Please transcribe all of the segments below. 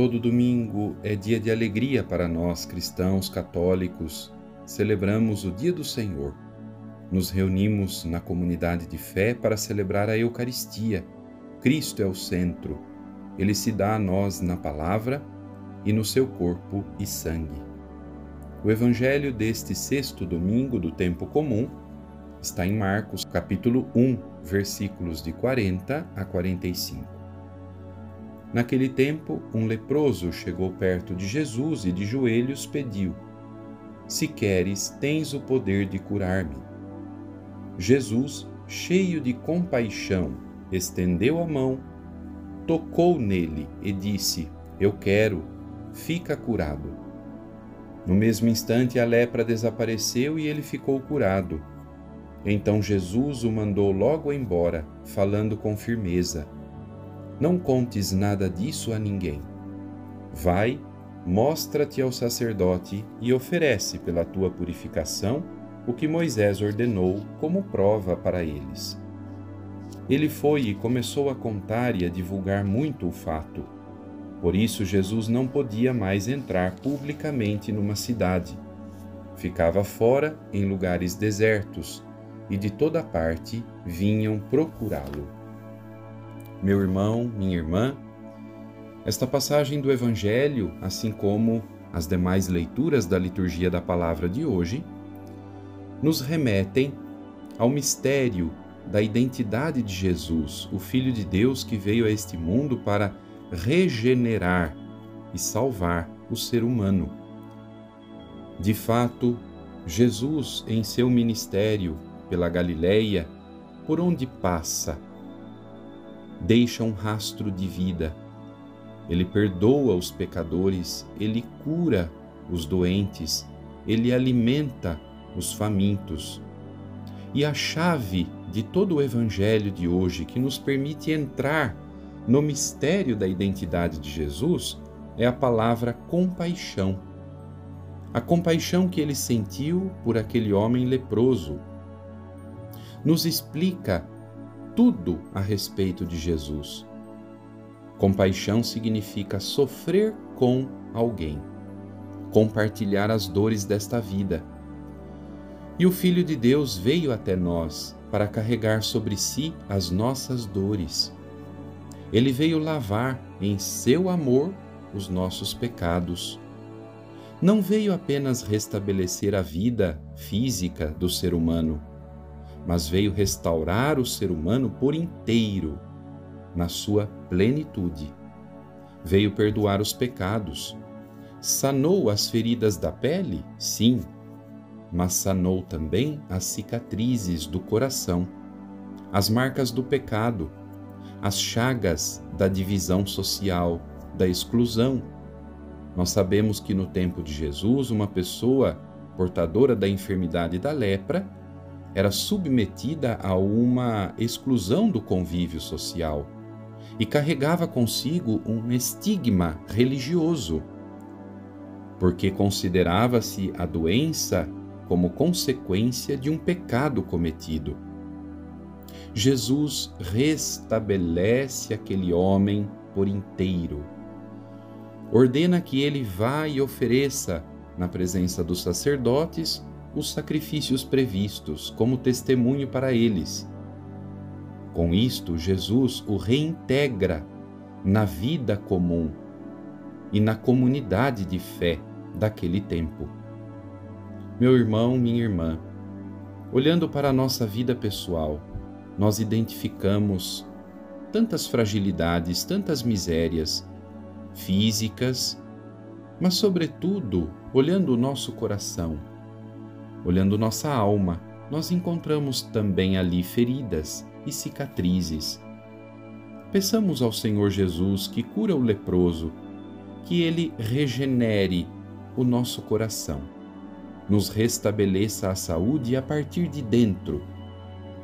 Todo domingo é dia de alegria para nós cristãos católicos. Celebramos o Dia do Senhor. Nos reunimos na comunidade de fé para celebrar a Eucaristia. Cristo é o centro. Ele se dá a nós na palavra e no seu corpo e sangue. O evangelho deste sexto domingo do tempo comum está em Marcos, capítulo 1, versículos de 40 a 45. Naquele tempo, um leproso chegou perto de Jesus e de joelhos pediu: Se queres, tens o poder de curar-me. Jesus, cheio de compaixão, estendeu a mão, tocou nele e disse: Eu quero, fica curado. No mesmo instante, a lepra desapareceu e ele ficou curado. Então Jesus o mandou logo embora, falando com firmeza não contes nada disso a ninguém. Vai, mostra-te ao sacerdote e oferece pela tua purificação o que Moisés ordenou como prova para eles. Ele foi e começou a contar e a divulgar muito o fato. Por isso, Jesus não podia mais entrar publicamente numa cidade. Ficava fora, em lugares desertos, e de toda parte vinham procurá-lo meu irmão, minha irmã, esta passagem do Evangelho, assim como as demais leituras da liturgia da palavra de hoje, nos remetem ao mistério da identidade de Jesus, o Filho de Deus que veio a este mundo para regenerar e salvar o ser humano. De fato, Jesus, em seu ministério pela Galileia, por onde passa, deixa um rastro de vida. Ele perdoa os pecadores, ele cura os doentes, ele alimenta os famintos. E a chave de todo o Evangelho de hoje, que nos permite entrar no mistério da identidade de Jesus, é a palavra compaixão. A compaixão que ele sentiu por aquele homem leproso. Nos explica tudo a respeito de Jesus. Compaixão significa sofrer com alguém, compartilhar as dores desta vida. E o Filho de Deus veio até nós para carregar sobre si as nossas dores. Ele veio lavar em seu amor os nossos pecados. Não veio apenas restabelecer a vida física do ser humano, mas veio restaurar o ser humano por inteiro, na sua plenitude. Veio perdoar os pecados. Sanou as feridas da pele? Sim, mas sanou também as cicatrizes do coração, as marcas do pecado, as chagas da divisão social, da exclusão. Nós sabemos que no tempo de Jesus, uma pessoa portadora da enfermidade da lepra era submetida a uma exclusão do convívio social e carregava consigo um estigma religioso, porque considerava-se a doença como consequência de um pecado cometido. Jesus restabelece aquele homem por inteiro. Ordena que ele vá e ofereça, na presença dos sacerdotes, os sacrifícios previstos como testemunho para eles. Com isto, Jesus o reintegra na vida comum e na comunidade de fé daquele tempo. Meu irmão, minha irmã, olhando para a nossa vida pessoal, nós identificamos tantas fragilidades, tantas misérias físicas, mas, sobretudo, olhando o nosso coração Olhando nossa alma, nós encontramos também ali feridas e cicatrizes. Peçamos ao Senhor Jesus que cura o leproso, que ele regenere o nosso coração, nos restabeleça a saúde a partir de dentro,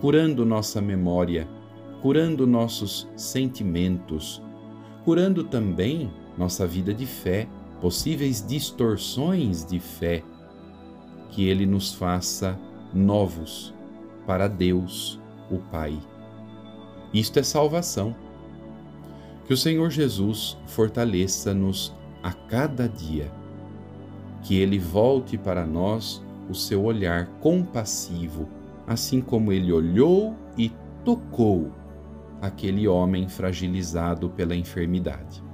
curando nossa memória, curando nossos sentimentos, curando também nossa vida de fé, possíveis distorções de fé que Ele nos faça novos para Deus, o Pai. Isto é salvação. Que o Senhor Jesus fortaleça-nos a cada dia. Que Ele volte para nós o seu olhar compassivo, assim como Ele olhou e tocou aquele homem fragilizado pela enfermidade.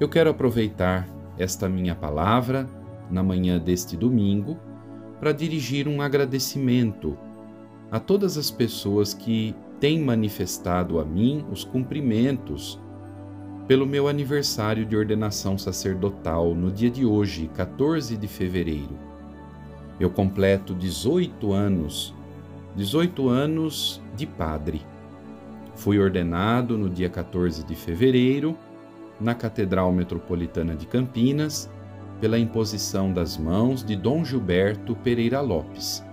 Eu quero aproveitar esta minha palavra na manhã deste domingo para dirigir um agradecimento a todas as pessoas que têm manifestado a mim os cumprimentos pelo meu aniversário de ordenação sacerdotal no dia de hoje, 14 de fevereiro. Eu completo 18 anos, 18 anos de padre. Fui ordenado no dia 14 de fevereiro na Catedral Metropolitana de Campinas pela imposição das mãos de Dom Gilberto Pereira Lopes.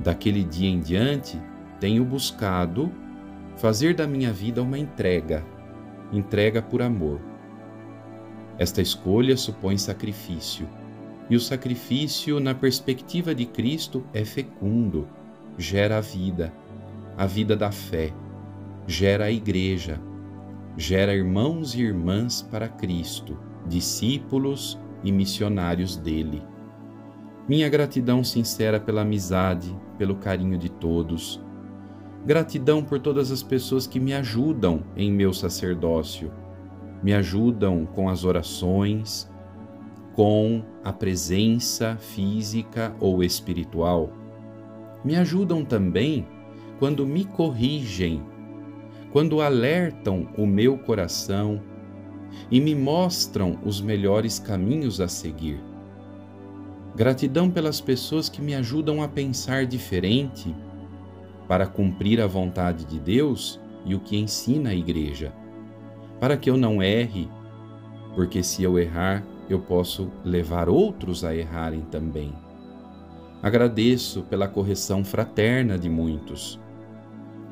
Daquele dia em diante, tenho buscado fazer da minha vida uma entrega, entrega por amor. Esta escolha supõe sacrifício, e o sacrifício, na perspectiva de Cristo, é fecundo, gera a vida, a vida da fé, gera a igreja, gera irmãos e irmãs para Cristo discípulos e missionários dele. Minha gratidão sincera pela amizade, pelo carinho de todos. Gratidão por todas as pessoas que me ajudam em meu sacerdócio, me ajudam com as orações, com a presença física ou espiritual. Me ajudam também quando me corrigem, quando alertam o meu coração e me mostram os melhores caminhos a seguir. Gratidão pelas pessoas que me ajudam a pensar diferente para cumprir a vontade de Deus e o que ensina a Igreja, para que eu não erre, porque se eu errar, eu posso levar outros a errarem também. Agradeço pela correção fraterna de muitos.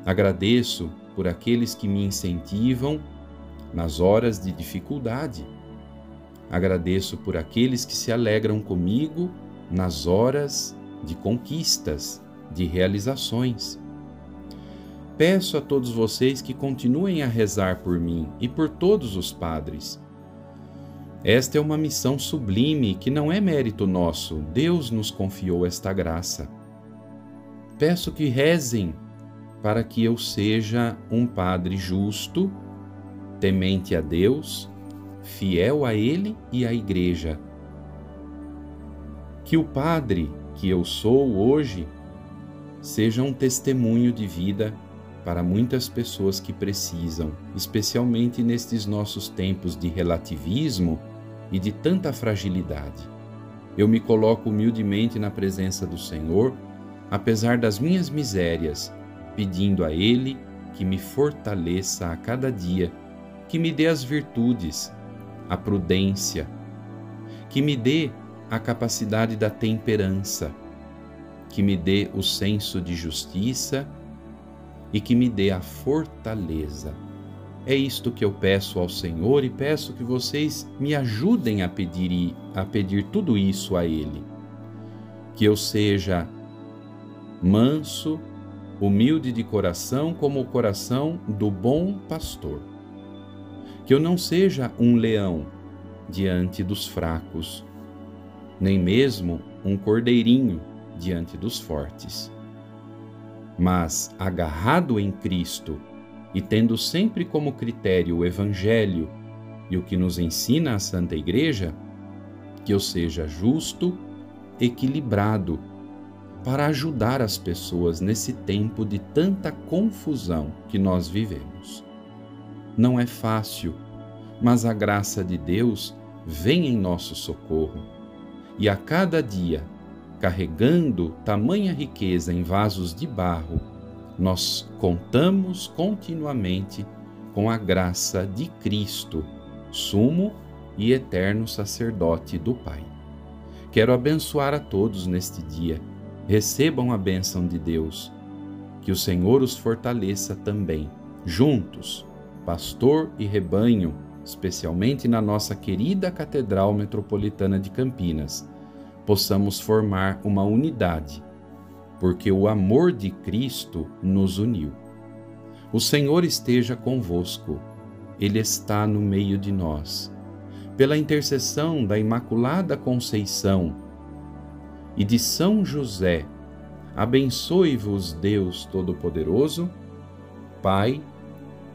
Agradeço por aqueles que me incentivam nas horas de dificuldade. Agradeço por aqueles que se alegram comigo nas horas de conquistas, de realizações. Peço a todos vocês que continuem a rezar por mim e por todos os padres. Esta é uma missão sublime que não é mérito nosso, Deus nos confiou esta graça. Peço que rezem para que eu seja um padre justo temente a Deus, fiel a Ele e à Igreja. Que o Padre que eu sou hoje seja um testemunho de vida para muitas pessoas que precisam, especialmente nestes nossos tempos de relativismo e de tanta fragilidade. Eu me coloco humildemente na presença do Senhor, apesar das minhas misérias, pedindo a Ele que me fortaleça a cada dia que me dê as virtudes, a prudência, que me dê a capacidade da temperança, que me dê o senso de justiça e que me dê a fortaleza. É isto que eu peço ao Senhor e peço que vocês me ajudem a pedir a pedir tudo isso a ele. Que eu seja manso, humilde de coração como o coração do bom pastor que eu não seja um leão diante dos fracos, nem mesmo um cordeirinho diante dos fortes. Mas, agarrado em Cristo e tendo sempre como critério o Evangelho e o que nos ensina a Santa Igreja, que eu seja justo, equilibrado, para ajudar as pessoas nesse tempo de tanta confusão que nós vivemos. Não é fácil, mas a graça de Deus vem em nosso socorro. E a cada dia, carregando tamanha riqueza em vasos de barro, nós contamos continuamente com a graça de Cristo, sumo e eterno sacerdote do Pai. Quero abençoar a todos neste dia. Recebam a bênção de Deus. Que o Senhor os fortaleça também, juntos pastor e rebanho, especialmente na nossa querida Catedral Metropolitana de Campinas, possamos formar uma unidade, porque o amor de Cristo nos uniu. O Senhor esteja convosco, Ele está no meio de nós. Pela intercessão da Imaculada Conceição e de São José, abençoe-vos Deus Todo-Poderoso, Pai